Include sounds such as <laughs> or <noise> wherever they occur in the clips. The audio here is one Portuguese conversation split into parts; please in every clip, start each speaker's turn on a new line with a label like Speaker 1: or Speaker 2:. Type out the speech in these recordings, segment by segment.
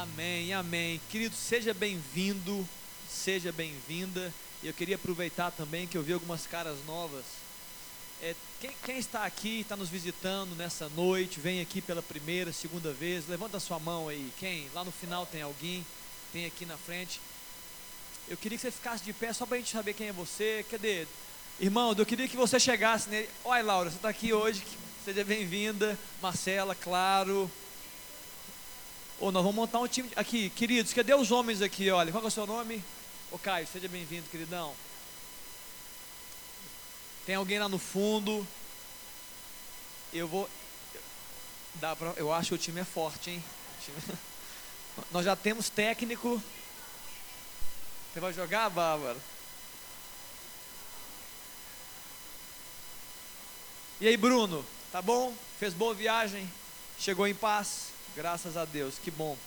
Speaker 1: Amém, amém. Querido, seja bem-vindo, seja bem-vinda. E eu queria aproveitar também que eu vi algumas caras novas. É, quem, quem, está aqui, está nos visitando nessa noite, vem aqui pela primeira, segunda vez, levanta a sua mão aí. Quem? Lá no final tem alguém, tem aqui na frente. Eu queria que você ficasse de pé só para a gente saber quem é você. Cadê? Irmão, eu queria que você chegasse nele. Oi, Laura, você está aqui hoje. Seja bem-vinda. Marcela, claro. Ou nós vamos montar um time. Aqui, queridos, cadê os homens aqui? Olha, qual é o seu nome? Ô Caio, seja bem-vindo, queridão. Tem alguém lá no fundo. Eu vou. Dá pra, eu acho que o time é forte, hein? <laughs> Nós já temos técnico. Você vai jogar, Bárbara? E aí, Bruno? Tá bom? Fez boa viagem? Chegou em paz? Graças a Deus, que bom.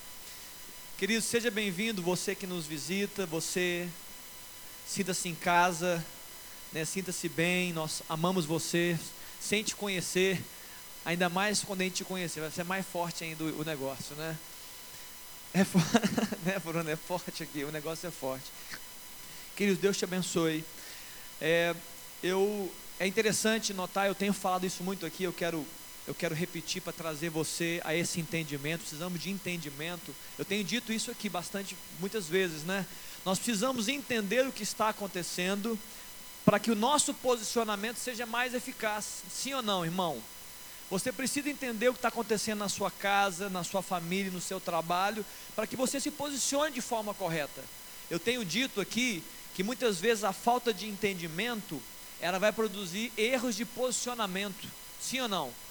Speaker 1: Querido, seja bem-vindo, você que nos visita, você sinta-se em casa, né? sinta-se bem, nós amamos você, sem te conhecer, ainda mais quando a gente te conhecer, vai ser mais forte ainda o, negócio, né? É, <laughs> né, Bruno? É forte aqui, o negócio é forte. Querido, Deus te abençoe. É, eu, é interessante notar, eu tenho falado isso muito aqui, eu quero eu quero repetir para trazer você a esse entendimento. Precisamos de entendimento. Eu tenho dito isso aqui bastante, muitas vezes, né? Nós precisamos entender o que está acontecendo para que o nosso posicionamento seja mais eficaz. Sim ou não, irmão? Você precisa entender o que está acontecendo na sua casa, na sua família, no seu trabalho, para que você se posicione de forma correta. Eu tenho dito aqui que muitas vezes a falta de entendimento ela vai produzir erros de posicionamento. Sim ou não?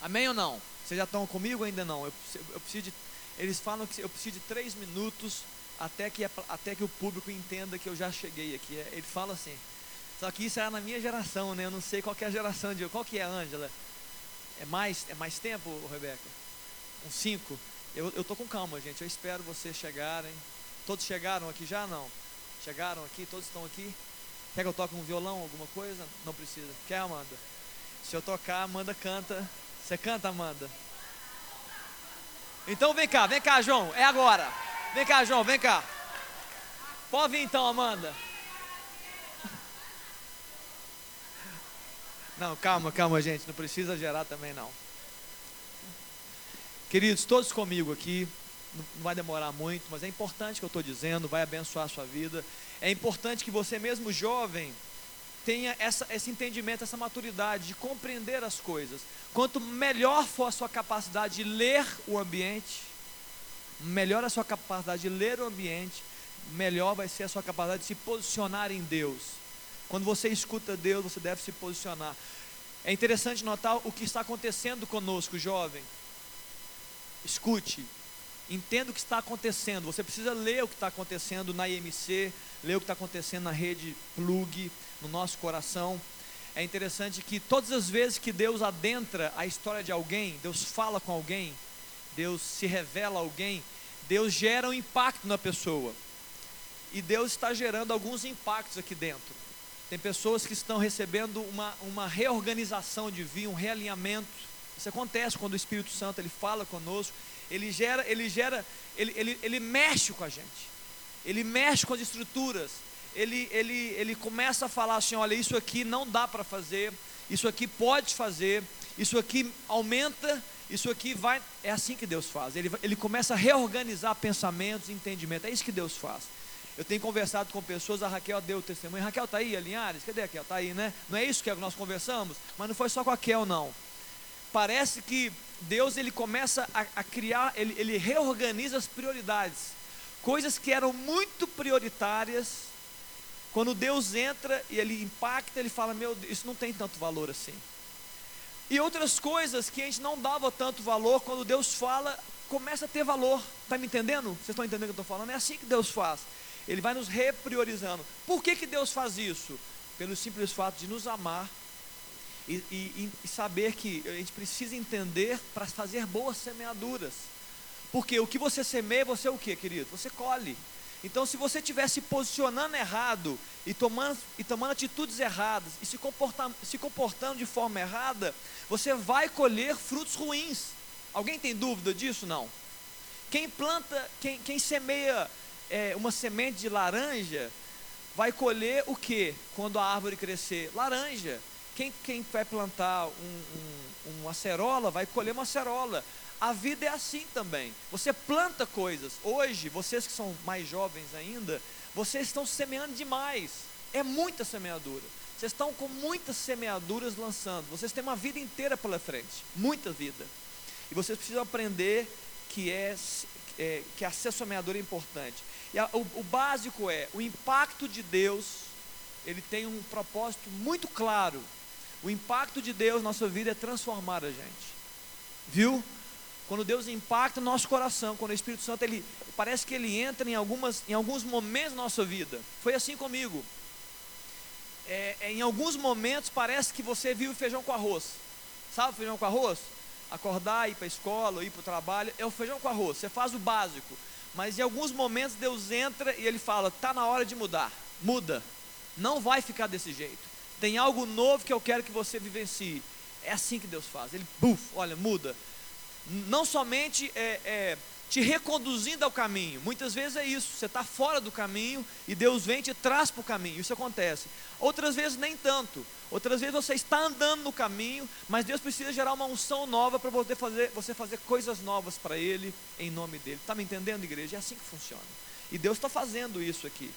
Speaker 1: Amém ou não? Vocês já estão comigo ainda não? Eu, eu preciso de, eles falam que eu preciso de três minutos até que, até que o público entenda que eu já cheguei aqui. É, ele fala assim. Só que isso era na minha geração, né? Eu não sei qual é a geração de. Qual que é, Ângela? É mais, é mais tempo, Rebeca? Uns cinco? Eu, eu tô com calma, gente. Eu espero vocês chegarem. Todos chegaram aqui já? Não. Chegaram aqui? Todos estão aqui? Quer que eu toque um violão, alguma coisa? Não precisa. Quer, Amanda? Se eu tocar, Amanda canta você canta, Amanda? Então vem cá, vem cá, João. É agora. Vem cá, João, vem cá. Pode vir então, Amanda. Não, calma, calma, gente. Não precisa gerar também, não. Queridos, todos comigo aqui. Não vai demorar muito, mas é importante o que eu estou dizendo, vai abençoar a sua vida. É importante que você, mesmo jovem, tenha essa, esse entendimento, essa maturidade de compreender as coisas. Quanto melhor for a sua capacidade de ler o ambiente, melhor a sua capacidade de ler o ambiente, melhor vai ser a sua capacidade de se posicionar em Deus. Quando você escuta Deus, você deve se posicionar. É interessante notar o que está acontecendo conosco, jovem. Escute, entenda o que está acontecendo. Você precisa ler o que está acontecendo na IMC, ler o que está acontecendo na rede Plug, no nosso coração. É interessante que todas as vezes que Deus adentra a história de alguém, Deus fala com alguém, Deus se revela a alguém, Deus gera um impacto na pessoa. E Deus está gerando alguns impactos aqui dentro. Tem pessoas que estão recebendo uma, uma reorganização de vida, um realinhamento. Isso acontece quando o Espírito Santo ele fala conosco, ele gera, ele gera, ele, ele, ele mexe com a gente. Ele mexe com as estruturas, ele, ele, ele começa a falar assim: olha, isso aqui não dá para fazer, isso aqui pode fazer, isso aqui aumenta, isso aqui vai. É assim que Deus faz. Ele, ele começa a reorganizar pensamentos, entendimento. É isso que Deus faz. Eu tenho conversado com pessoas, a Raquel deu o testemunho. Raquel está aí, a Linhares? Cadê a Raquel? Está aí, né? Não é isso que nós conversamos? Mas não foi só com a Raquel, não. Parece que Deus ele começa a, a criar, ele, ele reorganiza as prioridades. Coisas que eram muito prioritárias, quando Deus entra e ele impacta, ele fala: Meu Deus, isso não tem tanto valor assim. E outras coisas que a gente não dava tanto valor, quando Deus fala, começa a ter valor. Está me entendendo? Vocês estão entendendo o que eu estou falando? É assim que Deus faz. Ele vai nos repriorizando. Por que, que Deus faz isso? Pelo simples fato de nos amar e, e, e saber que a gente precisa entender para fazer boas semeaduras. Porque o que você semeia, você é o que, querido? Você colhe. Então, se você estiver se posicionando errado e tomando, e tomando atitudes erradas e se, comportar, se comportando de forma errada, você vai colher frutos ruins. Alguém tem dúvida disso? Não. Quem planta, quem, quem semeia é, uma semente de laranja, vai colher o que quando a árvore crescer? Laranja. Quem, quem vai plantar um, um, uma acerola vai colher uma acerola. A vida é assim também. Você planta coisas. Hoje, vocês que são mais jovens ainda, vocês estão semeando demais. É muita semeadura. Vocês estão com muitas semeaduras lançando. Vocês têm uma vida inteira pela frente. Muita vida. E vocês precisam aprender que, é, é que a ser semeadora é importante. E a, o, o básico é: o impacto de Deus, ele tem um propósito muito claro. O impacto de Deus na nossa vida é transformar a gente. Viu? Quando Deus impacta o nosso coração, quando o Espírito Santo ele parece que ele entra em algumas em alguns momentos da nossa vida. Foi assim comigo. É, é, em alguns momentos parece que você viu feijão com arroz. Sabe feijão com arroz? Acordar, ir para a escola, ir para o trabalho, é o feijão com arroz. Você faz o básico. Mas em alguns momentos Deus entra e ele fala: "Tá na hora de mudar. Muda. Não vai ficar desse jeito. Tem algo novo que eu quero que você vivencie." É assim que Deus faz. Ele, buf, olha, muda. Não somente é, é te reconduzindo ao caminho. Muitas vezes é isso, você está fora do caminho e Deus vem e te traz para o caminho. Isso acontece. Outras vezes nem tanto. Outras vezes você está andando no caminho, mas Deus precisa gerar uma unção nova para você fazer, você fazer coisas novas para Ele, em nome dEle. Está me entendendo, igreja? É assim que funciona. E Deus está fazendo isso aqui.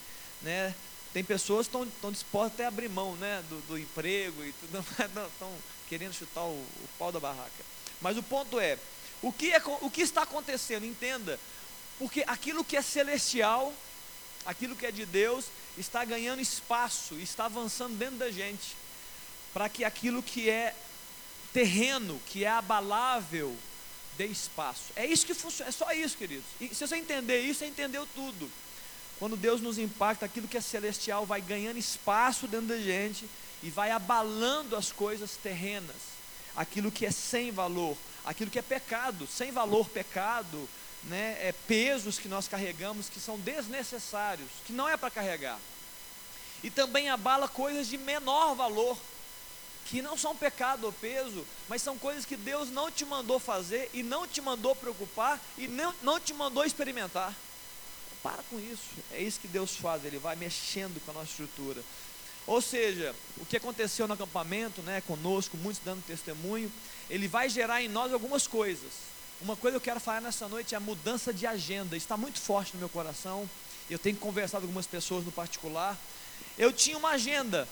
Speaker 1: Né? Tem pessoas que estão dispostas até a abrir mão né, do, do emprego e tudo, <laughs> estão querendo chutar o, o pau da barraca. Mas o ponto é, o que, é, o que está acontecendo? Entenda. Porque aquilo que é celestial, aquilo que é de Deus, está ganhando espaço, está avançando dentro da gente. Para que aquilo que é terreno, que é abalável, dê espaço. É isso que funciona, é só isso, queridos. E se você entender isso, você entendeu tudo. Quando Deus nos impacta, aquilo que é celestial vai ganhando espaço dentro da gente e vai abalando as coisas terrenas, aquilo que é sem valor, aquilo que é pecado, sem valor pecado, né, é, pesos que nós carregamos que são desnecessários, que não é para carregar. E também abala coisas de menor valor, que não são pecado ou peso, mas são coisas que Deus não te mandou fazer e não te mandou preocupar e não, não te mandou experimentar. Para com isso, é isso que Deus faz, Ele vai mexendo com a nossa estrutura. Ou seja, o que aconteceu no acampamento, né, conosco, muitos dando testemunho, ele vai gerar em nós algumas coisas. Uma coisa que eu quero falar nessa noite é a mudança de agenda. Está muito forte no meu coração. Eu tenho conversado com algumas pessoas no particular. Eu tinha uma agenda.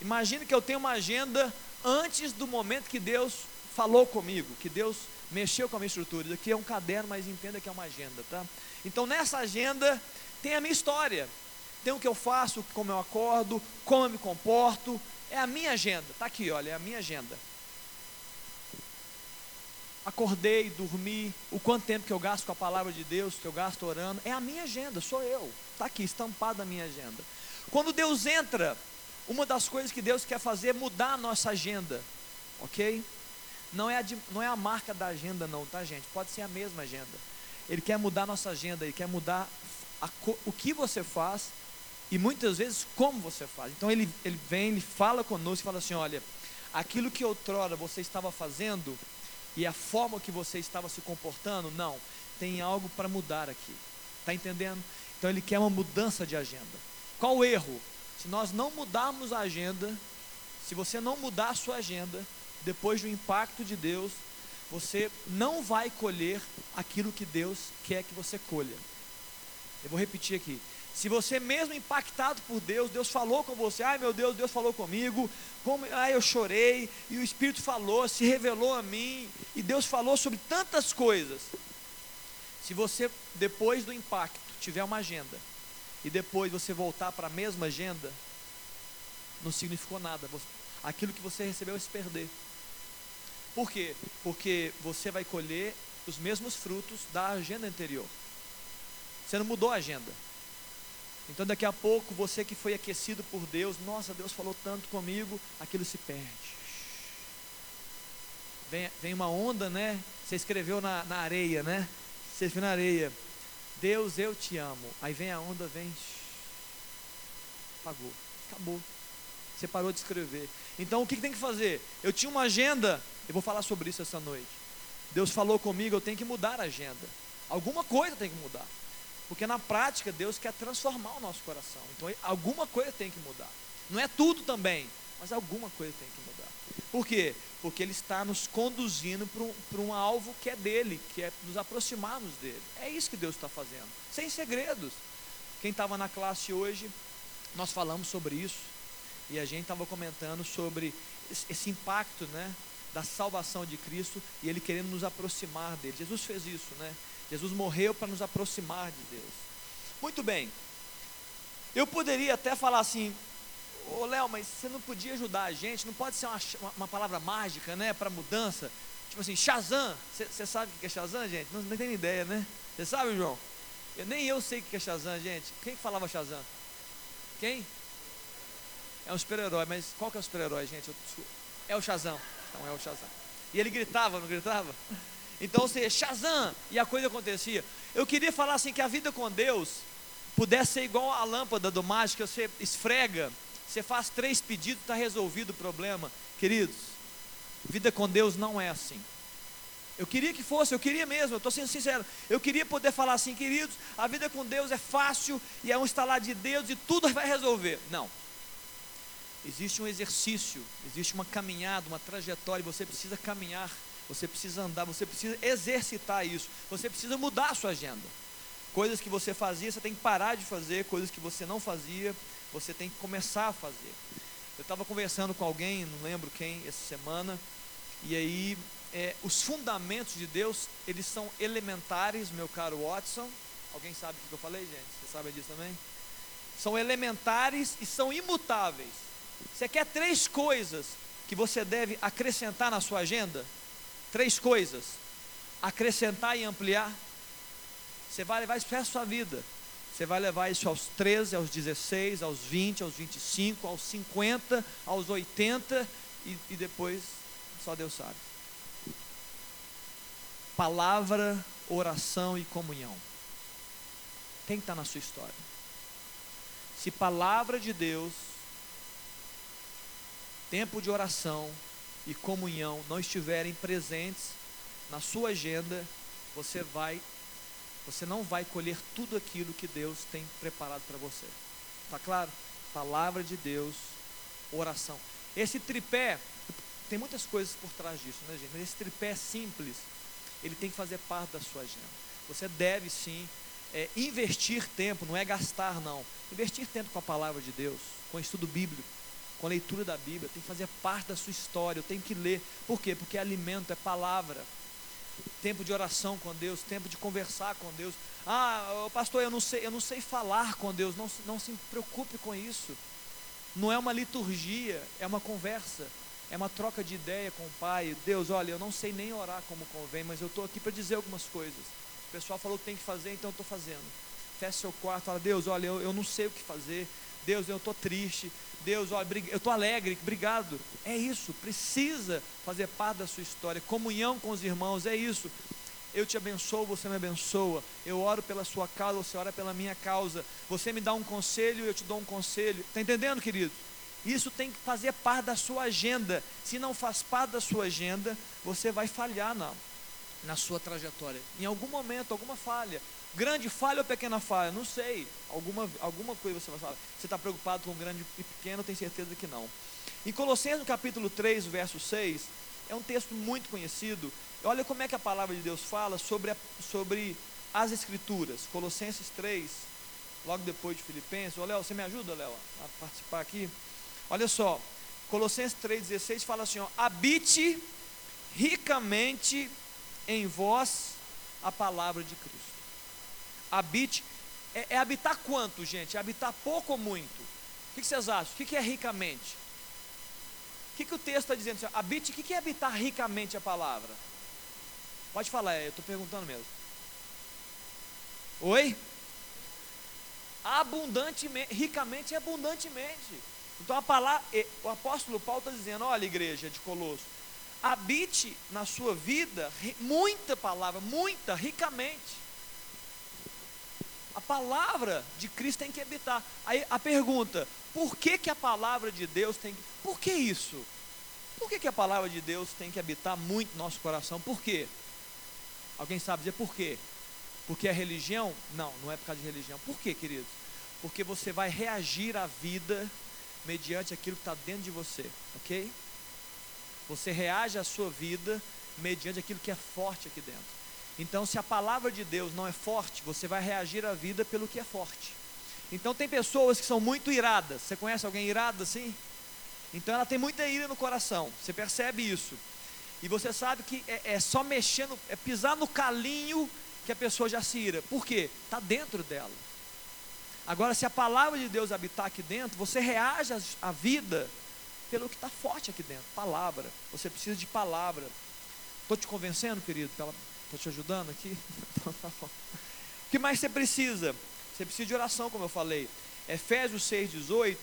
Speaker 1: Imagine que eu tenho uma agenda antes do momento que Deus falou comigo, que Deus mexeu com a minha estrutura. Isso aqui é um caderno, mas entenda que é uma agenda, tá? Então nessa agenda tem a minha história. Tem o que eu faço, como eu acordo, como eu me comporto. É a minha agenda. Tá aqui, olha, é a minha agenda acordei, dormi, o quanto tempo que eu gasto com a palavra de Deus, que eu gasto orando, é a minha agenda, sou eu. Está aqui, estampado a minha agenda. Quando Deus entra, uma das coisas que Deus quer fazer é mudar a nossa agenda, ok? Não é, a, não é a marca da agenda, não, tá, gente? Pode ser a mesma agenda. Ele quer mudar a nossa agenda, ele quer mudar a, o que você faz e muitas vezes como você faz. Então ele, ele vem, ele fala conosco e fala assim: olha, aquilo que outrora você estava fazendo, e a forma que você estava se comportando, não, tem algo para mudar aqui. Está entendendo? Então ele quer uma mudança de agenda. Qual o erro? Se nós não mudarmos a agenda, se você não mudar a sua agenda, depois do impacto de Deus, você não vai colher aquilo que Deus quer que você colha. Eu vou repetir aqui. Se você mesmo impactado por Deus, Deus falou com você, ai meu Deus, Deus falou comigo, como, ai eu chorei, e o Espírito falou, se revelou a mim, e Deus falou sobre tantas coisas. Se você, depois do impacto, tiver uma agenda, e depois você voltar para a mesma agenda, não significou nada. Aquilo que você recebeu vai se perder. Por quê? Porque você vai colher os mesmos frutos da agenda anterior. Você não mudou a agenda. Então daqui a pouco você que foi aquecido por Deus, nossa, Deus falou tanto comigo, aquilo se perde. Vem, vem uma onda, né? Você escreveu na, na areia, né? Você escreveu na areia. Deus, eu te amo. Aí vem a onda, vem. Apagou. Acabou. Você parou de escrever. Então o que, tem que fazer? Eu tinha uma agenda, eu vou falar sobre isso essa noite. Deus falou comigo, eu tenho que mudar a agenda. Alguma coisa tem que mudar. Porque na prática Deus quer transformar o nosso coração. Então alguma coisa tem que mudar. Não é tudo também, mas alguma coisa tem que mudar. Por quê? Porque Ele está nos conduzindo para um, um alvo que é dele, que é nos aproximarmos dele. É isso que Deus está fazendo, sem segredos. Quem estava na classe hoje, nós falamos sobre isso, e a gente estava comentando sobre esse impacto, né? Da salvação de Cristo e Ele querendo nos aproximar dele. Jesus fez isso, né? Jesus morreu para nos aproximar de Deus. Muito bem. Eu poderia até falar assim, Ô Léo, mas você não podia ajudar a gente? Não pode ser uma, uma palavra mágica, né? Para mudança? Tipo assim, Shazam. Você sabe o que é Shazam, gente? Não, não tem ideia, né? Você sabe, João? Eu, nem eu sei o que é Shazam, gente. Quem que falava Shazam? Quem? É um super-herói, mas qual que é o super-herói, gente? Eu, é o Shazam. Então é o Shazam. E ele gritava, não gritava? Então você, Shazam! E a coisa acontecia. Eu queria falar assim que a vida com Deus pudesse ser igual a lâmpada do mágico, você esfrega você faz três pedidos, está resolvido o problema. Queridos, vida com Deus não é assim. Eu queria que fosse, eu queria mesmo, eu estou sendo sincero. Eu queria poder falar assim, queridos, a vida com Deus é fácil e é um instalar de Deus e tudo <laughs> vai resolver. Não. Existe um exercício, existe uma caminhada, uma trajetória, você precisa caminhar, você precisa andar, você precisa exercitar isso, você precisa mudar a sua agenda. Coisas que você fazia, você tem que parar de fazer, coisas que você não fazia, você tem que começar a fazer. Eu estava conversando com alguém, não lembro quem, essa semana, e aí é, os fundamentos de Deus, eles são elementares, meu caro Watson. Alguém sabe o que eu falei, gente? Você sabe disso também? São elementares e são imutáveis. Você quer três coisas que você deve acrescentar na sua agenda? Três coisas. Acrescentar e ampliar. Você vai levar isso para a sua vida. Você vai levar isso aos 13, aos 16, aos 20, aos 25, aos 50, aos 80 e, e depois só Deus sabe. Palavra, oração e comunhão. Tem que estar na sua história. Se palavra de Deus, tempo de oração e comunhão não estiverem presentes na sua agenda, você vai você não vai colher tudo aquilo que Deus tem preparado para você. Está claro? Palavra de Deus, oração. Esse tripé, tem muitas coisas por trás disso, né, gente? Mas esse tripé simples, ele tem que fazer parte da sua agenda. Você deve sim é, investir tempo, não é gastar, não. Investir tempo com a palavra de Deus, com o estudo bíblico, com a leitura da Bíblia, tem que fazer parte da sua história, eu tenho que ler. Por quê? Porque é alimento, é palavra tempo de oração com Deus, tempo de conversar com Deus. Ah, pastor, eu não sei, eu não sei falar com Deus. Não, não se preocupe com isso. Não é uma liturgia, é uma conversa, é uma troca de ideia com o Pai. Deus, olha, eu não sei nem orar como convém, mas eu estou aqui para dizer algumas coisas. O pessoal falou que tem que fazer, então eu estou fazendo. Fecha seu quarto, fala, Deus, olha, eu, eu não sei o que fazer. Deus, eu estou triste. Deus, eu estou alegre, obrigado. É isso, precisa fazer parte da sua história. Comunhão com os irmãos, é isso. Eu te abençoo, você me abençoa. Eu oro pela sua causa, você ora pela minha causa. Você me dá um conselho, eu te dou um conselho. Está entendendo, querido? Isso tem que fazer parte da sua agenda. Se não faz parte da sua agenda, você vai falhar na, na sua trajetória. Em algum momento, alguma falha. Grande falha ou pequena falha? Não sei. Alguma, alguma coisa você vai falar. Você está preocupado com grande e pequeno? Tenho certeza que não. Em Colossenses, no capítulo 3, verso 6, é um texto muito conhecido. Olha como é que a palavra de Deus fala sobre, a, sobre as Escrituras. Colossenses 3, logo depois de Filipenses. Ô, Léo, você me ajuda, Léo, a participar aqui? Olha só. Colossenses 3,16 fala assim: ó, habite ricamente em vós a palavra de Cristo habite. É, é habitar quanto, gente? É habitar pouco ou muito? O que, vocês acham? O que, é ricamente? O que, que o texto está dizendo? Habite, o que, que é habitar ricamente a palavra? Pode falar, eu estou perguntando mesmo. Oi? Abundantemente, ricamente e abundantemente. Então a palavra, o apóstolo Paulo está dizendo: olha, igreja de Colosso, habite na sua vida muita palavra, muita, ricamente. A palavra de Cristo tem que habitar. Aí a pergunta: por que, que a palavra de Deus tem que. Por que isso? Por que, que a palavra de Deus tem que habitar muito no nosso coração? Por quê? Alguém sabe dizer por quê? Porque é religião? Não, não é por causa de religião. Por quê, queridos? Porque você vai reagir à vida mediante aquilo que está dentro de você, ok? Você reage à sua vida mediante aquilo que é forte aqui dentro. Então, se a palavra de Deus não é forte, você vai reagir à vida pelo que é forte. Então, tem pessoas que são muito iradas. Você conhece alguém irado assim? Então, ela tem muita ira no coração. Você percebe isso. E você sabe que é, é só mexendo, é pisar no calinho que a pessoa já se ira. Por quê? Está dentro dela. Agora, se a palavra de Deus habitar aqui dentro, você reage à vida pelo que está forte aqui dentro. Palavra. Você precisa de palavra. Estou te convencendo, querido? Estou te ajudando aqui? <laughs> Então, tá o que mais você precisa? Você precisa de oração, como eu falei. Efésios 6,18.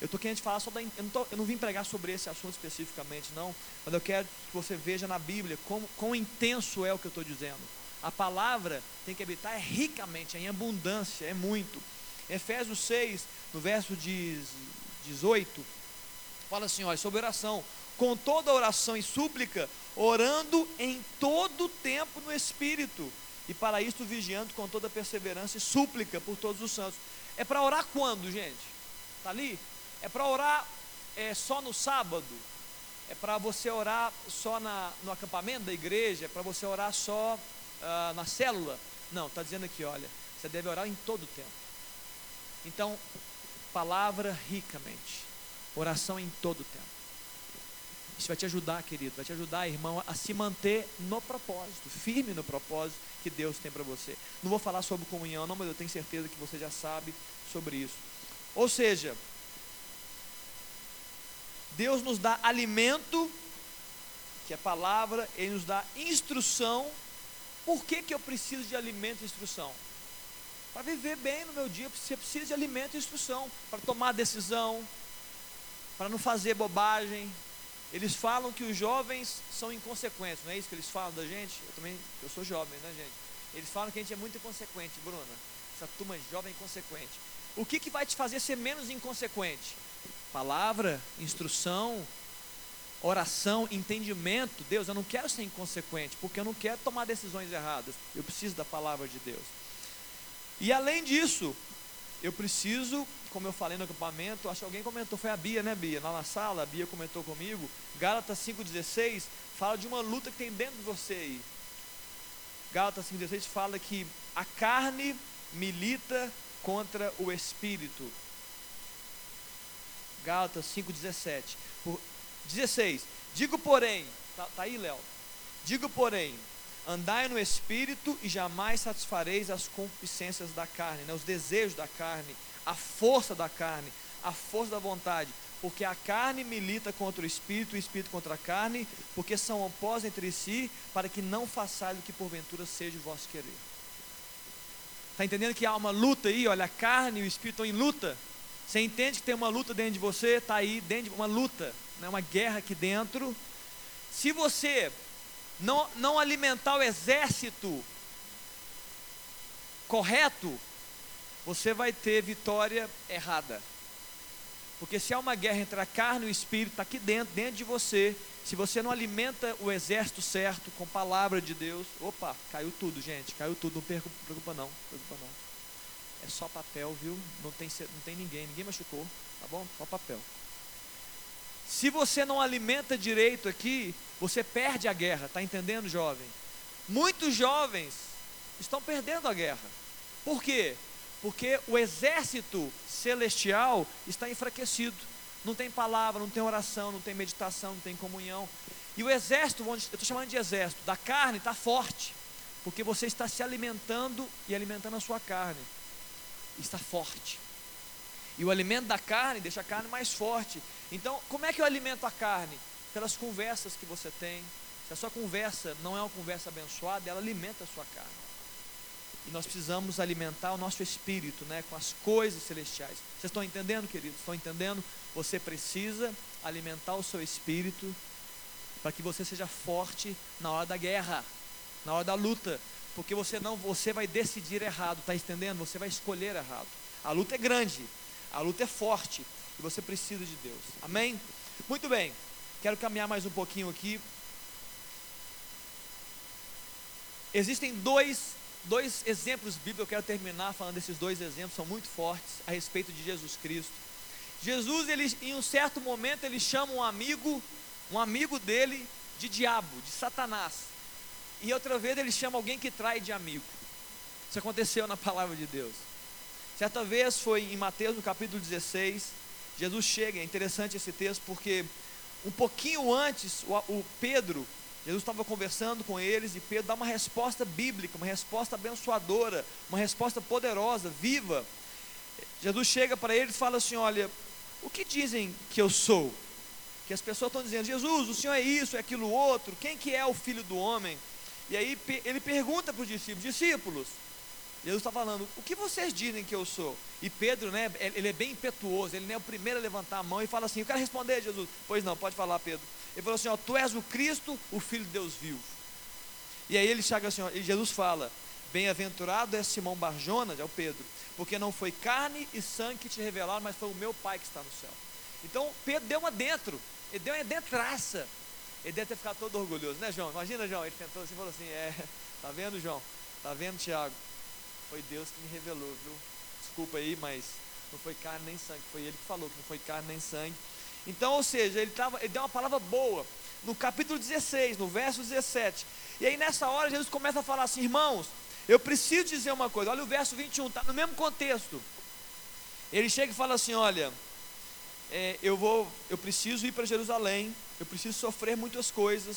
Speaker 1: Eu estou querendo falar só da. Eu não, tô, eu não vim pregar sobre esse assunto especificamente, não. Mas eu quero que você veja na Bíblia como, quão intenso é o que eu estou dizendo. A palavra tem que habitar é ricamente, é em abundância, é muito. Efésios 6, no verso 18, fala assim: olha, sobre oração. Com toda oração e súplica, orando em todo tempo no Espírito, e para isto vigiando com toda perseverança e súplica por todos os santos. É para orar quando, gente? Está ali? É para orar é, só no sábado? É para você orar só na, no acampamento da igreja? É para você orar só uh, na célula? Não, está dizendo aqui, olha, você deve orar em todo o tempo. Então, palavra ricamente, oração em todo o tempo. Isso vai te ajudar, querido, vai te ajudar, irmão, a se manter no propósito, firme no propósito que Deus tem para você. Não vou falar sobre comunhão, não, mas eu tenho certeza que você já sabe sobre isso. Ou seja, Deus nos dá alimento, que é palavra, Ele nos dá instrução. Por que, que eu preciso de alimento e instrução? Para viver bem no meu dia, você precisa de alimento e instrução, para tomar decisão, para não fazer bobagem, eles falam que os jovens são inconsequentes, não é isso que eles falam da gente? Eu também, eu sou jovem, né, gente? Eles falam que a gente é muito inconsequente, Bruna. Essa turma jovem inconsequente. O que, que vai te fazer ser menos inconsequente? Palavra, instrução, oração, entendimento. Deus, eu não quero ser inconsequente, porque eu não quero tomar decisões erradas. Eu preciso da palavra de Deus. E além disso, eu preciso como eu falei no acampamento, acho que alguém comentou, foi a Bia, né, Bia? Lá na sala, a Bia comentou comigo. Gálatas 5,16 fala de uma luta que tem dentro de você aí. Gálatas 5,16 fala que a carne milita contra o espírito. Gálatas 5,17. 16. Digo, porém, tá, tá aí, Léo. Digo, porém, andai no espírito e jamais satisfareis as concupiscências da carne, né, os desejos da carne a força da carne, a força da vontade, porque a carne milita contra o espírito, o espírito contra a carne, porque são opostos entre si, para que não façais o que porventura seja o vosso querer. Está entendendo que há uma luta aí? Olha, a carne e o espírito estão em luta. Você entende que tem uma luta dentro de você? Está aí dentro de uma luta, né? uma guerra aqui dentro. Se você não, não alimentar o exército correto, você vai ter vitória errada. Porque se há uma guerra entre a carne e o espírito, está aqui dentro, dentro de você. Se você não alimenta o exército certo com palavra de Deus, opa, caiu tudo, gente, caiu tudo. Não preocupa não, preocupa não. É só papel, viu? Não tem, não tem ninguém, ninguém machucou, tá bom? Só papel. Se você não alimenta direito aqui, você perde a guerra, tá entendendo, jovem? Muitos jovens estão perdendo a guerra. Por quê? porque o exército celestial está enfraquecido. Não tem palavra, não tem oração, não tem meditação, não tem comunhão. E o exército, eu estou chamando de exército, da carne está forte, porque você está se alimentando e alimentando a sua carne. Está forte. E o alimento da carne deixa a carne mais forte. Então, como é que eu alimento a carne? Pelas conversas que você tem. Se a sua conversa não é uma conversa abençoada, ela alimenta a sua carne. E nós precisamos alimentar o nosso espírito né, com as coisas celestiais. Vocês estão entendendo, queridos? Estão entendendo? Você precisa alimentar o seu espírito para que você seja forte na hora da guerra, na hora da luta. Porque você não, você vai decidir errado, está entendendo? Você vai escolher errado. A luta é grande, a luta é forte e você precisa de Deus. Amém? Muito bem. Quero caminhar mais um pouquinho aqui. Existem dois dois exemplos bíblicos, eu quero terminar falando desses dois exemplos, são muito fortes a respeito de Jesus Cristo. Jesus, ele, em um certo momento, ele chama um amigo, um amigo dele, de diabo, de Satanás. E outra vez ele chama alguém que trai de amigo. Isso aconteceu na palavra de Deus. Certa vez foi em Mateus, no capítulo 16, Jesus chega, é interessante esse texto, porque um pouquinho antes, o, o Pedro, Jesus estava conversando com eles e Pedro dá uma resposta bíblica, uma resposta abençoadora, uma resposta poderosa, viva. Jesus chega para eles e fala assim: Olha, o que dizem que eu sou? Que as pessoas estão dizendo: Jesus, o Senhor é isso, é aquilo outro, quem que é o filho do homem? E aí ele pergunta para os discípulos: Discípulos, Jesus está falando, o que vocês dizem que eu sou? E Pedro, né, ele é bem impetuoso, ele é o primeiro a levantar a mão e fala assim: Eu quero responder, Jesus. Pois não, pode falar, Pedro. Ele falou assim: ó, Tu és o Cristo, o Filho de Deus vivo. E aí ele chega assim, ó, e Jesus fala: Bem-aventurado é Simão Barjona, é o Pedro, porque não foi carne e sangue que te revelaram, mas foi o meu Pai que está no céu. Então Pedro deu uma dentro, ele deu uma dentraça. Ele deve ter ficado todo orgulhoso, né, João? Imagina, João, ele tentou assim e falou assim: É, <laughs> tá vendo, João? Tá vendo, Tiago? Foi Deus que me revelou, viu? Desculpa aí, mas não foi carne nem sangue. Foi ele que falou que não foi carne nem sangue. Então, ou seja, ele, tava, ele deu uma palavra boa. No capítulo 16, no verso 17. E aí nessa hora Jesus começa a falar assim, irmãos, eu preciso dizer uma coisa. Olha o verso 21, está no mesmo contexto. Ele chega e fala assim: olha, é, eu vou, eu preciso ir para Jerusalém, eu preciso sofrer muitas coisas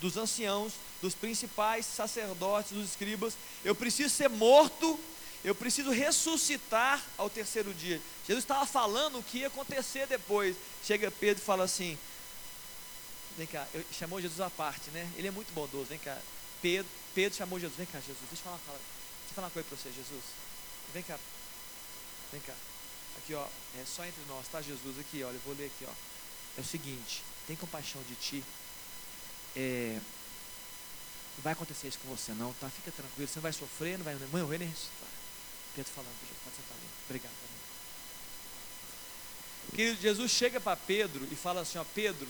Speaker 1: dos anciãos, dos principais sacerdotes, dos escribas. Eu preciso ser morto, eu preciso ressuscitar ao terceiro dia. Jesus estava falando o que ia acontecer depois. Chega Pedro e fala assim: Vem cá, eu, chamou Jesus à parte, né? Ele é muito bondoso. Vem cá, Pedro, Pedro chamou Jesus. Vem cá, Jesus, deixa eu falar, deixa eu falar uma coisa para você, Jesus. Vem cá, vem cá. Aqui, ó, é só entre nós, tá, Jesus? Aqui, olha, eu vou ler aqui, ó. É o seguinte: tem compaixão de ti. É, não vai acontecer isso com você não, tá? Fica tranquilo, você não vai sofrer, não vai morrer nem ressuscitar. Pedro falando, pode sentar ali. Obrigado. Que Jesus chega para Pedro e fala assim, ó, Pedro,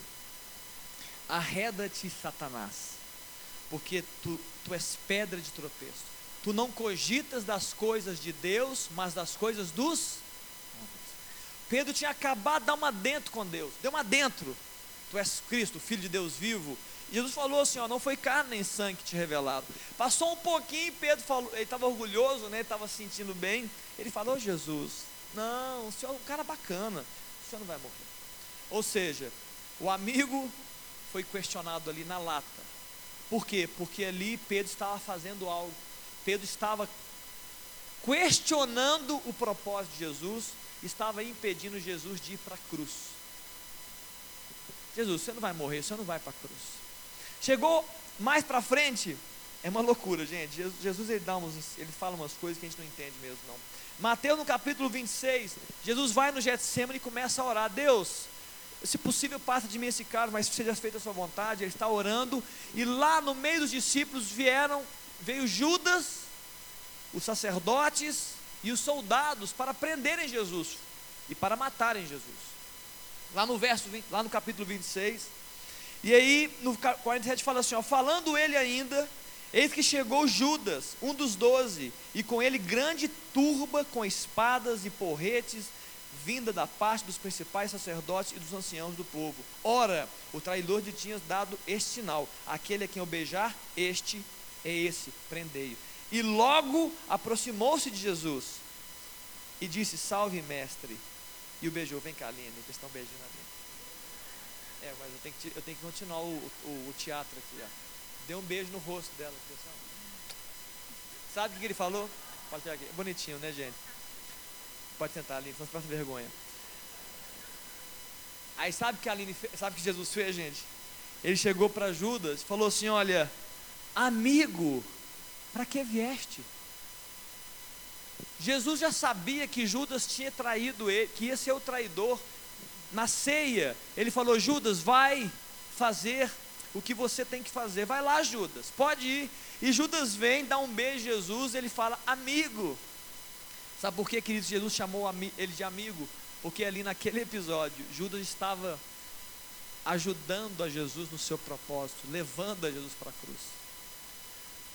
Speaker 1: arreda-te Satanás, porque tu, tu és pedra de tropeço. Tu não cogitas das coisas de Deus, mas das coisas dos. Pedro tinha acabado de dar uma dentro com Deus, deu uma dentro. Tu és Cristo, Filho de Deus vivo, Jesus falou assim: ó, não foi carne nem sangue que te revelaram. Passou um pouquinho, Pedro falou, ele estava orgulhoso, né? Estava se sentindo bem. Ele falou: Jesus, não, o senhor é um cara bacana, o senhor não vai morrer. Ou seja, o amigo foi questionado ali na lata. Por quê? Porque ali Pedro estava fazendo algo. Pedro estava questionando o propósito de Jesus, estava impedindo Jesus de ir para a cruz. Jesus, você não vai morrer, você não vai para a cruz. Chegou mais para frente, é uma loucura, gente. Jesus, ele, dá ele fala umas coisas que a gente não entende mesmo, não. Mateus no capítulo 26, Jesus vai no Getsemane e começa a orar. Deus, se possível, passa de mim esse cara, mas seja feita a sua vontade. Ele está orando, e lá no meio dos discípulos vieram, veio Judas, os sacerdotes e os soldados para prenderem Jesus e para matarem Jesus. Lá no verso, lá no capítulo 26, e aí, no 47 fala assim: ó, falando ele ainda, eis que chegou Judas, um dos doze, e com ele grande turba com espadas e porretes, vinda da parte dos principais sacerdotes e dos anciãos do povo. Ora, o traidor lhe tinha dado este sinal: aquele a quem eu beijar, este é esse, prendei-o. E logo aproximou-se de Jesus e disse: Salve, mestre. E o beijou. Vem cá, Aline, eles estão beijando a Aline. É, mas eu tenho que, eu tenho que continuar o, o, o teatro aqui, ó. Deu um beijo no rosto dela. Pessoal. Sabe o que ele falou? Pode aqui. Bonitinho, né, gente? Pode sentar ali, não se passa vergonha. Aí sabe que a Aline, sabe que Jesus fez, gente? Ele chegou para Judas e falou assim: Olha, amigo, para que vieste? Jesus já sabia que Judas tinha traído ele, que ia ser o traidor na ceia, ele falou: Judas, vai fazer o que você tem que fazer. Vai lá, Judas, pode ir. E Judas vem, dá um beijo a Jesus, ele fala: Amigo. Sabe por que, querido, Jesus chamou ele de amigo? Porque ali naquele episódio, Judas estava ajudando a Jesus no seu propósito, levando a Jesus para a cruz.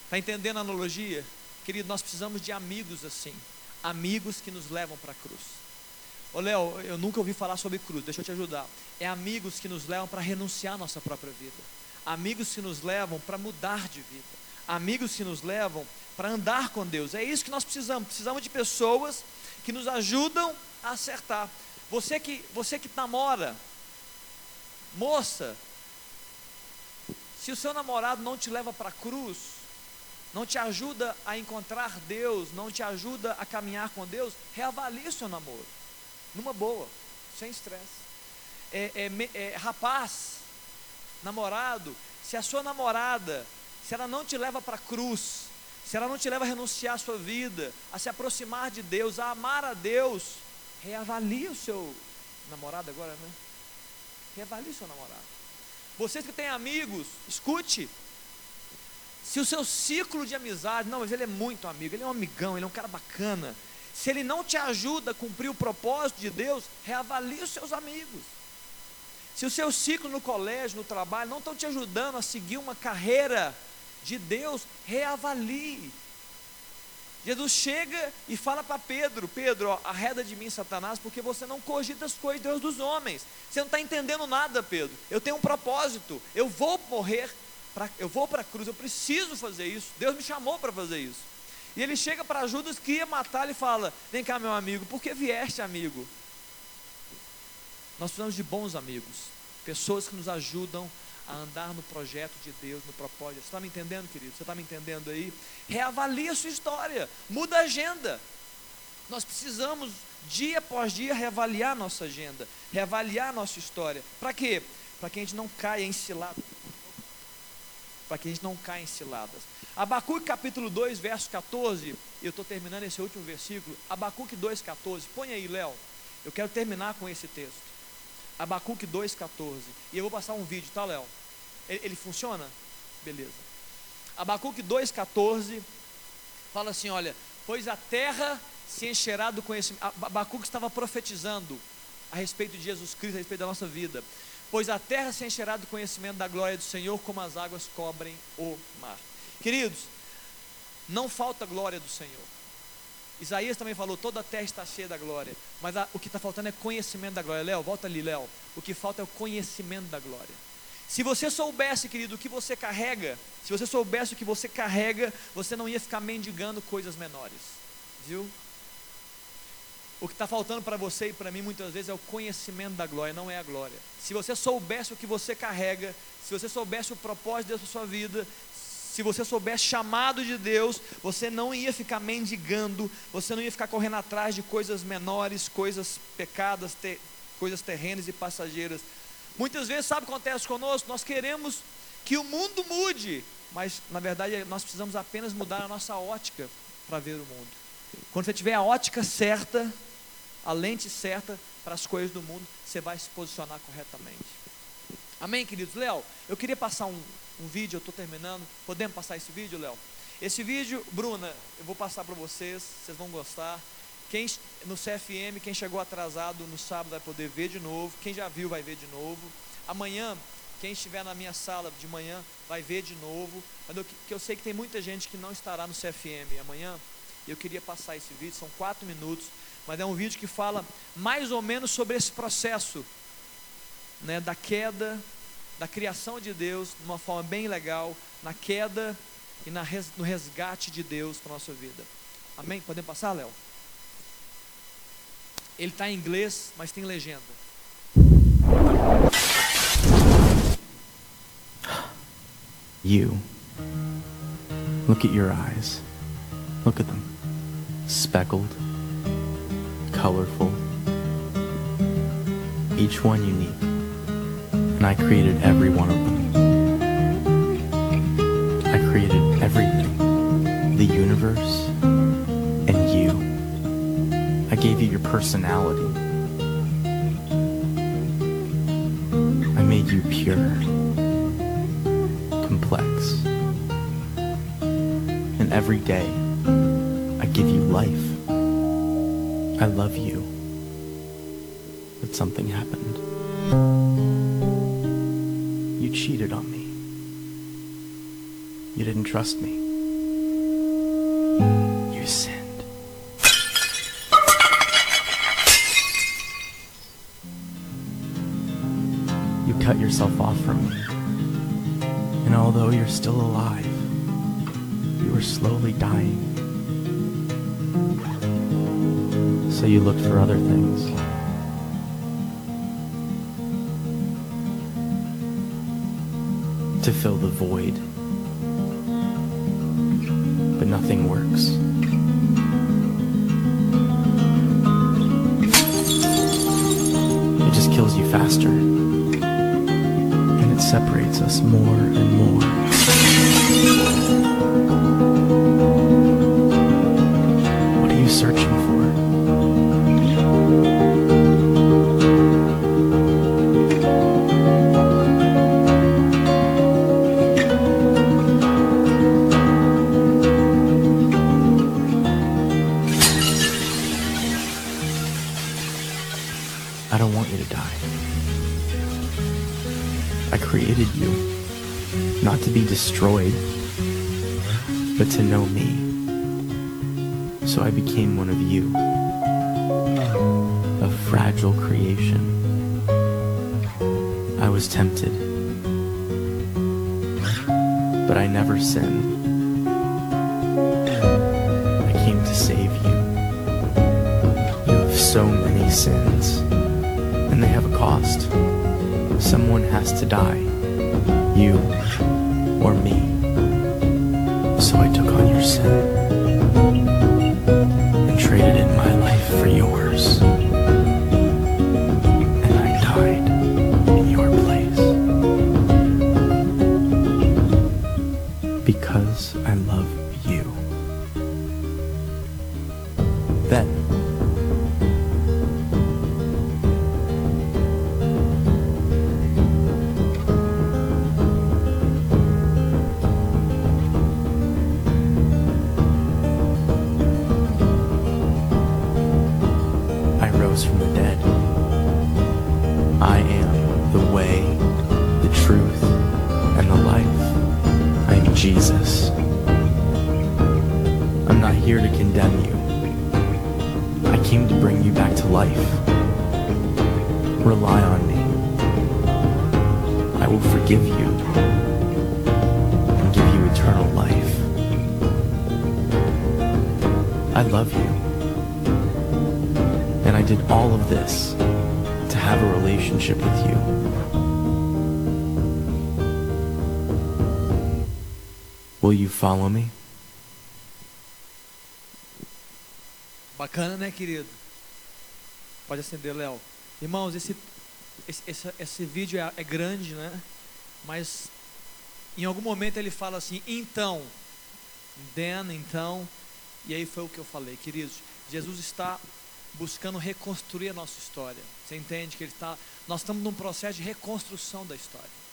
Speaker 1: Está entendendo a analogia? Querido, nós precisamos de amigos assim. Amigos que nos levam para a cruz. Ô Léo, eu nunca ouvi falar sobre cruz, deixa eu te ajudar. É amigos que nos levam para renunciar à nossa própria vida. Amigos que nos levam para mudar de vida. Amigos que nos levam para andar com Deus. É isso que nós precisamos. Precisamos de pessoas que nos ajudam a acertar. Você que, você que namora, moça, se o seu namorado não te leva para a cruz, não te ajuda a encontrar Deus, não te ajuda a caminhar com Deus, reavalie o seu namoro. Numa boa, sem estresse. É, é, é, rapaz, namorado, se a sua namorada, se ela não te leva para a cruz, se ela não te leva a renunciar à sua vida, a se aproximar de Deus, a amar a Deus, reavalie o seu namorado agora, né? Reavalie o seu namorado. Vocês que têm amigos, escute. Se o seu ciclo de amizade, não, mas ele é muito amigo, ele é um amigão, ele é um cara bacana. Se ele não te ajuda a cumprir o propósito de Deus, reavalie os seus amigos. Se o seu ciclo no colégio, no trabalho, não estão te ajudando a seguir uma carreira de Deus, reavalie. Jesus chega e fala para Pedro: Pedro, ó, arreda de mim, Satanás, porque você não cogita as coisas de Deus dos homens. Você não está entendendo nada, Pedro. Eu tenho um propósito. Eu vou morrer, pra, eu vou para a cruz. Eu preciso fazer isso. Deus me chamou para fazer isso. E ele chega para Judas que ia matar e fala: Vem cá, meu amigo, por que vieste, amigo? Nós precisamos de bons amigos, pessoas que nos ajudam a andar no projeto de Deus, no propósito. Você está me entendendo, querido? Você está me entendendo aí? Reavalie a sua história, muda a agenda. Nós precisamos, dia após dia, reavaliar nossa agenda, reavaliar nossa história. Para quê? Para que a gente não caia em ciladas. Para que a gente não caia em ciladas. Abacuque capítulo 2, verso 14. Eu estou terminando esse último versículo. Abacuque 2, 14. Põe aí, Léo. Eu quero terminar com esse texto. Abacuque 2,14. E eu vou passar um vídeo, tá, Léo? Ele, ele funciona? Beleza. Abacuque 2,14 fala assim: olha, pois a terra se encherá do conhecimento. Abacuque estava profetizando a respeito de Jesus Cristo, a respeito da nossa vida. Pois a terra se encherá do conhecimento da glória do Senhor, como as águas cobrem o mar. Queridos, não falta glória do Senhor. Isaías também falou: toda a terra está cheia da glória. Mas a, o que está faltando é conhecimento da glória. Léo, volta ali, Léo. O que falta é o conhecimento da glória. Se você soubesse, querido, o que você carrega, se você soubesse o que você carrega, você não ia ficar mendigando coisas menores. Viu? O que está faltando para você e para mim muitas vezes é o conhecimento da glória, não é a glória. Se você soubesse o que você carrega, se você soubesse o propósito da sua vida, se você soubesse chamado de Deus, você não ia ficar mendigando, você não ia ficar correndo atrás de coisas menores, coisas pecadas, coisas terrenas e passageiras. Muitas vezes, sabe o que acontece conosco? Nós queremos que o mundo mude, mas na verdade nós precisamos apenas mudar a nossa ótica para ver o mundo. Quando você tiver a ótica certa, a lente certa para as coisas do mundo, você vai se posicionar corretamente. Amém, queridos? Léo, eu queria passar um, um vídeo, eu estou terminando. Podemos passar esse vídeo, Léo? Esse vídeo, Bruna, eu vou passar para vocês, vocês vão gostar. Quem no CFM, quem chegou atrasado no sábado vai poder ver de novo. Quem já viu vai ver de novo. Amanhã, quem estiver na minha sala de manhã vai ver de novo. Que eu sei que tem muita gente que não estará no CFM amanhã. Eu queria passar esse vídeo, são quatro minutos, mas é um vídeo que fala mais ou menos sobre esse processo né, da queda, da criação de Deus, de uma forma bem legal, na queda e na, no resgate de Deus para a nossa vida. Amém? Podemos passar, Léo? Ele está em inglês, mas tem legenda.
Speaker 2: You. Look at your eyes. Look at them. Speckled, colorful, each one unique. And I created every one of them. I created everything the universe, and you. I gave you your personality. I made you pure, complex. And every day, I give you life. I love you. But something happened. Cheated on me. You didn't trust me. You sinned. You cut yourself off from me. And although you're still alive, you are slowly dying. So you looked for other things. Fill the void. But nothing works. It just kills you faster. And it separates us more and more. Destroyed, but to know me. So I became one of you, a fragile creation. I was tempted, but I never sinned. I came to save you. You have so many sins, and they have a cost. Someone has to die, Then Will you follow me?
Speaker 1: Bacana, né, querido? Pode acender, Léo. Irmãos, esse, esse, esse, esse vídeo é, é grande, né? Mas em algum momento ele fala assim, então, then, então, e aí foi o que eu falei, queridos. Jesus está buscando reconstruir a nossa história. Você entende que ele está, nós estamos num processo de reconstrução da história.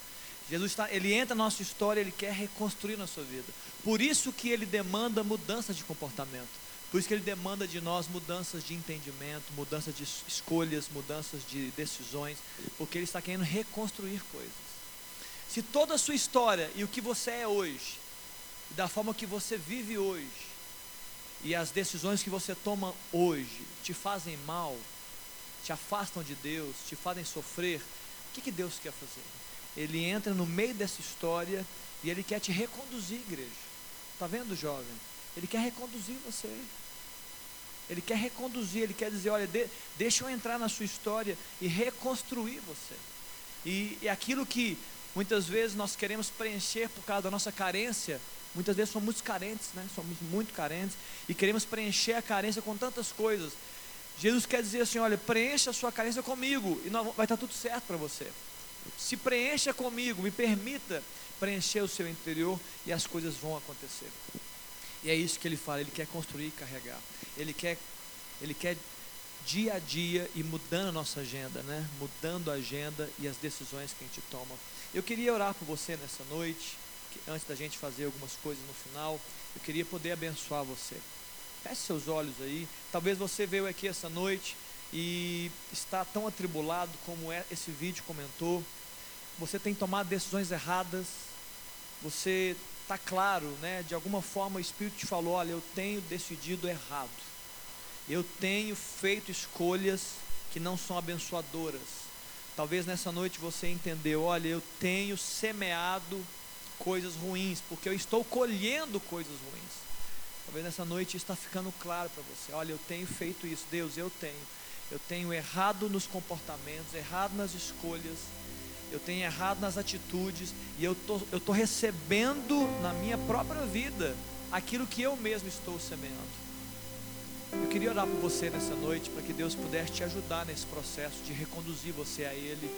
Speaker 1: Jesus está, ele entra na nossa história, ele quer reconstruir na sua vida. Por isso que ele demanda mudança de comportamento. Por isso que ele demanda de nós mudanças de entendimento, mudanças de es- escolhas, mudanças de decisões, porque ele está querendo reconstruir coisas. Se toda a sua história e o que você é hoje, da forma que você vive hoje, e as decisões que você toma hoje te fazem mal, te afastam de Deus, te fazem sofrer, o que, que Deus quer fazer? Ele entra no meio dessa história e ele quer te reconduzir, igreja. Tá vendo, jovem? Ele quer reconduzir você. Ele quer reconduzir, ele quer dizer, olha, de- deixa eu entrar na sua história e reconstruir você. E, e aquilo que muitas vezes nós queremos preencher por causa da nossa carência, muitas vezes somos muito carentes, né? Somos muito carentes e queremos preencher a carência com tantas coisas. Jesus quer dizer assim, olha, preencha a sua carência comigo e vai estar tudo certo para você. Se preencha comigo, me permita preencher o seu interior e as coisas vão acontecer. E é isso que ele fala, ele quer construir e carregar. Ele quer, ele quer dia a dia e mudando a nossa agenda, né? Mudando a agenda e as decisões que a gente toma. Eu queria orar por você nessa noite, antes da gente fazer algumas coisas no final, eu queria poder abençoar você. Feche seus olhos aí. Talvez você veio aqui essa noite e está tão atribulado como é, esse vídeo comentou. Você tem tomado decisões erradas. Você tá claro, né? De alguma forma o Espírito te falou, olha, eu tenho decidido errado. Eu tenho feito escolhas que não são abençoadoras. Talvez nessa noite você entendeu, olha, eu tenho semeado coisas ruins, porque eu estou colhendo coisas ruins. Talvez nessa noite está ficando claro para você, olha, eu tenho feito isso, Deus, eu tenho. Eu tenho errado nos comportamentos, errado nas escolhas, eu tenho errado nas atitudes, e eu tô, estou tô recebendo na minha própria vida aquilo que eu mesmo estou semeando. Eu queria orar por você nessa noite, para que Deus pudesse te ajudar nesse processo de reconduzir você a Ele,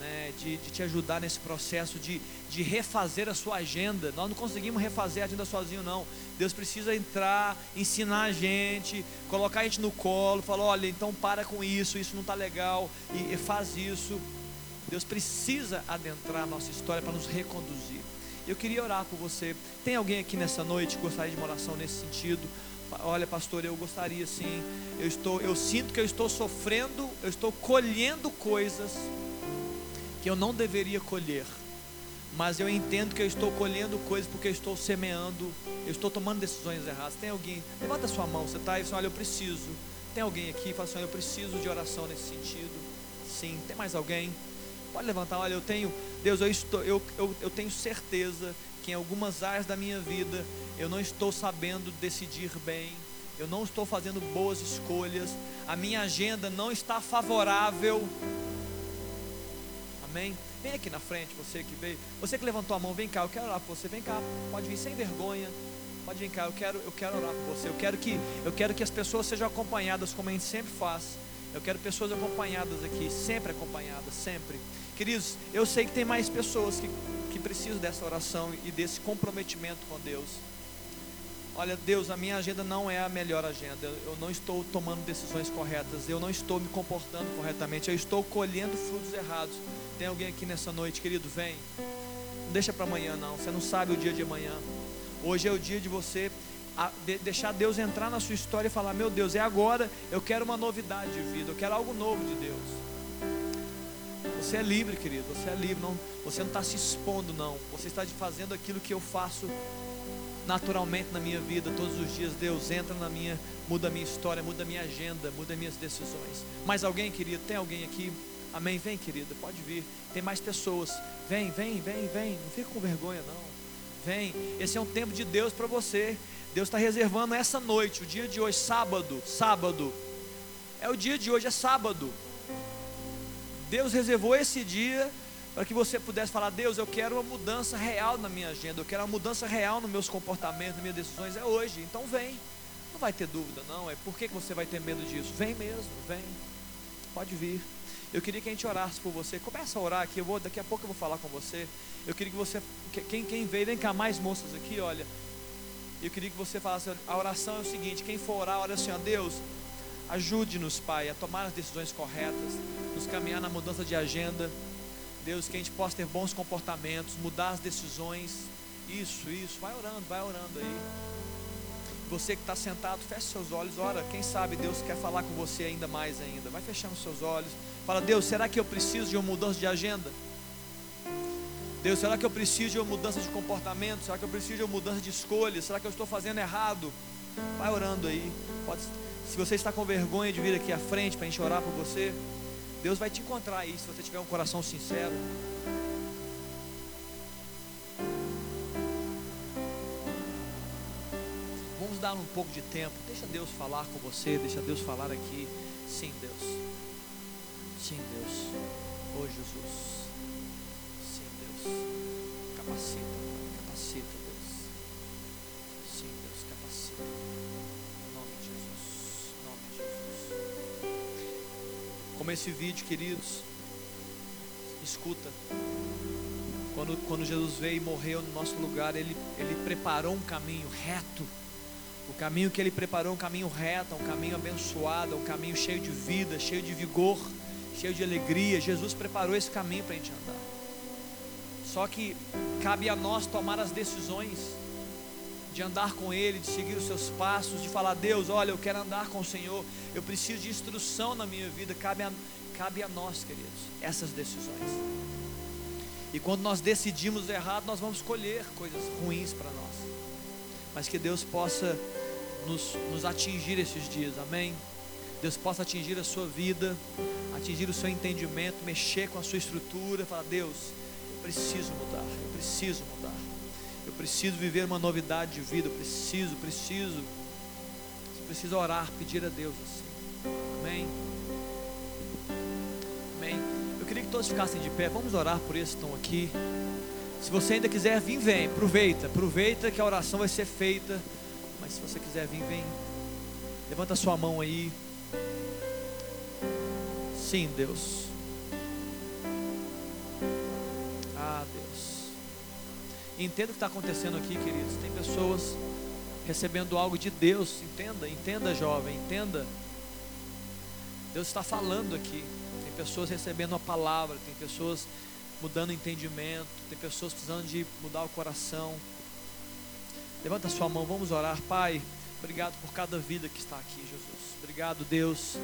Speaker 1: né, de, de te ajudar nesse processo de, de refazer a sua agenda. Nós não conseguimos refazer a agenda sozinho, não. Deus precisa entrar, ensinar a gente, colocar a gente no colo, falar: olha, então para com isso, isso não está legal, e, e faz isso. Deus precisa adentrar a nossa história para nos reconduzir. Eu queria orar por você. Tem alguém aqui nessa noite que gostaria de uma oração nesse sentido? Olha, pastor, eu gostaria sim. Eu estou, eu sinto que eu estou sofrendo, eu estou colhendo coisas que eu não deveria colher. Mas eu entendo que eu estou colhendo coisas porque eu estou semeando, eu estou tomando decisões erradas. Tem alguém? Levanta a sua mão, você está aí, olha, eu preciso. Tem alguém aqui? Fala assim, eu preciso de oração nesse sentido. Sim. Tem mais alguém? Pode levantar, olha, eu tenho, Deus, eu, estou, eu, eu, eu tenho certeza que em algumas áreas da minha vida eu não estou sabendo decidir bem, eu não estou fazendo boas escolhas, a minha agenda não está favorável. Amém? Vem aqui na frente, você que veio, você que levantou a mão, vem cá, eu quero orar por você, vem cá, pode vir sem vergonha. Pode vir cá, eu quero, eu quero orar por você. Eu quero que, eu quero que as pessoas sejam acompanhadas como a gente sempre faz. Eu quero pessoas acompanhadas aqui, sempre acompanhadas, sempre. Queridos, eu sei que tem mais pessoas que, que precisam dessa oração e desse comprometimento com Deus. Olha, Deus, a minha agenda não é a melhor agenda. Eu não estou tomando decisões corretas. Eu não estou me comportando corretamente. Eu estou colhendo frutos errados. Tem alguém aqui nessa noite, querido? Vem. Não deixa para amanhã, não. Você não sabe o dia de amanhã. Hoje é o dia de você deixar Deus entrar na sua história e falar: Meu Deus, é agora. Eu quero uma novidade de vida. Eu quero algo novo de Deus. Você é livre, querido. Você é livre. Não, você não está se expondo, não. Você está fazendo aquilo que eu faço naturalmente na minha vida, todos os dias, Deus entra na minha, muda a minha história, muda a minha agenda, muda as minhas decisões. Mais alguém, querido? Tem alguém aqui? Amém? Vem, querida, pode vir. Tem mais pessoas. Vem, vem, vem, vem. Não fica com vergonha, não. Vem. Esse é um tempo de Deus para você. Deus está reservando essa noite, o dia de hoje, sábado. Sábado. É o dia de hoje, é sábado. Deus reservou esse dia para que você pudesse falar: Deus, eu quero uma mudança real na minha agenda, eu quero uma mudança real nos meus comportamentos, nas minhas decisões. É hoje, então vem. Não vai ter dúvida, não. É por que você vai ter medo disso? Vem mesmo, vem. Pode vir. Eu queria que a gente orasse por você. Começa a orar aqui. Eu vou, daqui a pouco eu vou falar com você. Eu queria que você, quem, quem veio, vem cá mais moças aqui, olha. Eu queria que você falasse. A oração é o seguinte: quem for orar, olha assim, ó, Deus, ajude-nos, Pai, a tomar as decisões corretas, nos caminhar na mudança de agenda. Deus, que a gente possa ter bons comportamentos, mudar as decisões. Isso, isso. Vai orando, vai orando aí. Você que está sentado, feche seus olhos. Ora, quem sabe Deus quer falar com você ainda mais ainda. Vai fechando seus olhos. Fala, Deus, será que eu preciso de uma mudança de agenda? Deus, será que eu preciso de uma mudança de comportamento? Será que eu preciso de uma mudança de escolha? Será que eu estou fazendo errado? Vai orando aí. Pode, se você está com vergonha de vir aqui à frente para a gente orar por você, Deus vai te encontrar aí se você tiver um coração sincero. Vamos dar um pouco de tempo. Deixa Deus falar com você. Deixa Deus falar aqui. Sim, Deus. Sim, Deus. Oh, Jesus. Sim, Deus. Capacita. Capacita, como esse vídeo, queridos. Escuta. Quando, quando Jesus veio e morreu no nosso lugar, ele, ele preparou um caminho reto. O caminho que ele preparou, um caminho reto, um caminho abençoado, um caminho cheio de vida, cheio de vigor, cheio de alegria. Jesus preparou esse caminho para a gente andar. Só que cabe a nós tomar as decisões de andar com Ele, de seguir os seus passos, de falar: Deus, olha, eu quero andar com o Senhor, eu preciso de instrução na minha vida. Cabe a, cabe a nós, queridos, essas decisões. E quando nós decidimos errado, nós vamos colher coisas ruins para nós. Mas que Deus possa nos, nos atingir esses dias, amém? Deus possa atingir a sua vida, atingir o seu entendimento, mexer com a sua estrutura, falar: Deus, eu preciso mudar, eu preciso mudar, eu preciso viver uma novidade de vida, eu preciso, preciso, você precisa orar, pedir a Deus assim, amém? Amém. Eu queria que todos ficassem de pé, vamos orar por esses que estão aqui. Se você ainda quiser vir, vem, aproveita, aproveita que a oração vai ser feita. Mas se você quiser vir, vem. Levanta a sua mão aí. Sim, Deus. Ah, Deus. Entenda o que está acontecendo aqui, queridos. Tem pessoas recebendo algo de Deus. Entenda, entenda, jovem, entenda. Deus está falando aqui. Tem pessoas recebendo uma palavra, tem pessoas mudando entendimento, tem pessoas precisando de mudar o coração. Levanta a sua mão, vamos orar, Pai. Obrigado por cada vida que está aqui, Jesus. Obrigado, Deus,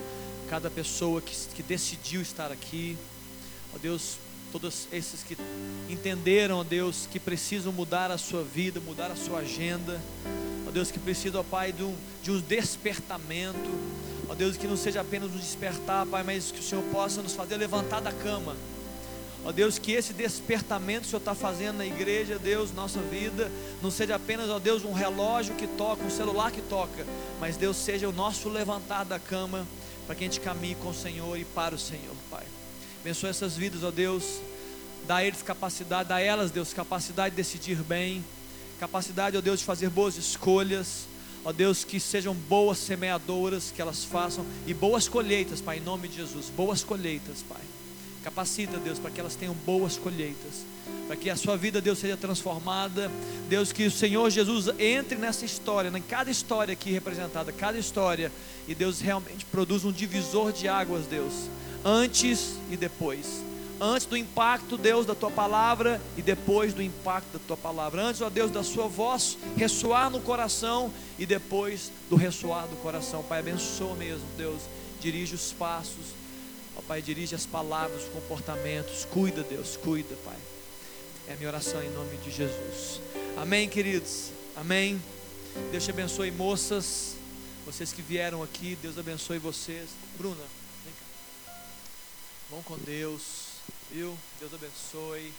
Speaker 1: cada pessoa que, que decidiu estar aqui. Ó Deus, todos esses que entenderam, ó Deus, que precisam mudar a sua vida, mudar a sua agenda. Ó Deus, que precisam, ó Pai, de um, de um despertamento. Ó Deus, que não seja apenas um despertar, Pai, mas que o Senhor possa nos fazer levantar da cama Ó Deus, que esse despertamento que o Senhor está fazendo na igreja, Deus, nossa vida, não seja apenas, ó Deus, um relógio que toca, um celular que toca, mas Deus seja o nosso levantar da cama, para que a gente caminhe com o Senhor e para o Senhor, Pai. Abençoa essas vidas, ó Deus, dá a eles capacidade, dá a elas, Deus, capacidade de decidir bem, capacidade, ó Deus, de fazer boas escolhas, ó Deus, que sejam boas semeadoras, que elas façam, e boas colheitas, Pai, em nome de Jesus, boas colheitas, Pai. Capacita, Deus, para que elas tenham boas colheitas, para que a sua vida, Deus, seja transformada. Deus, que o Senhor Jesus entre nessa história, em cada história aqui representada, cada história, e Deus realmente produza um divisor de águas, Deus, antes e depois. Antes do impacto, Deus, da tua palavra e depois do impacto da tua palavra. Antes, ó Deus, da sua voz ressoar no coração e depois do ressoar do coração. Pai, abençoa mesmo, Deus. Dirige os passos Ó Pai, dirige as palavras, os comportamentos. Cuida, Deus, cuida, Pai. É a minha oração em nome de Jesus. Amém, queridos. Amém. Deus te abençoe, moças. Vocês que vieram aqui, Deus abençoe vocês. Bruna. Vão com Deus, viu? Deus abençoe.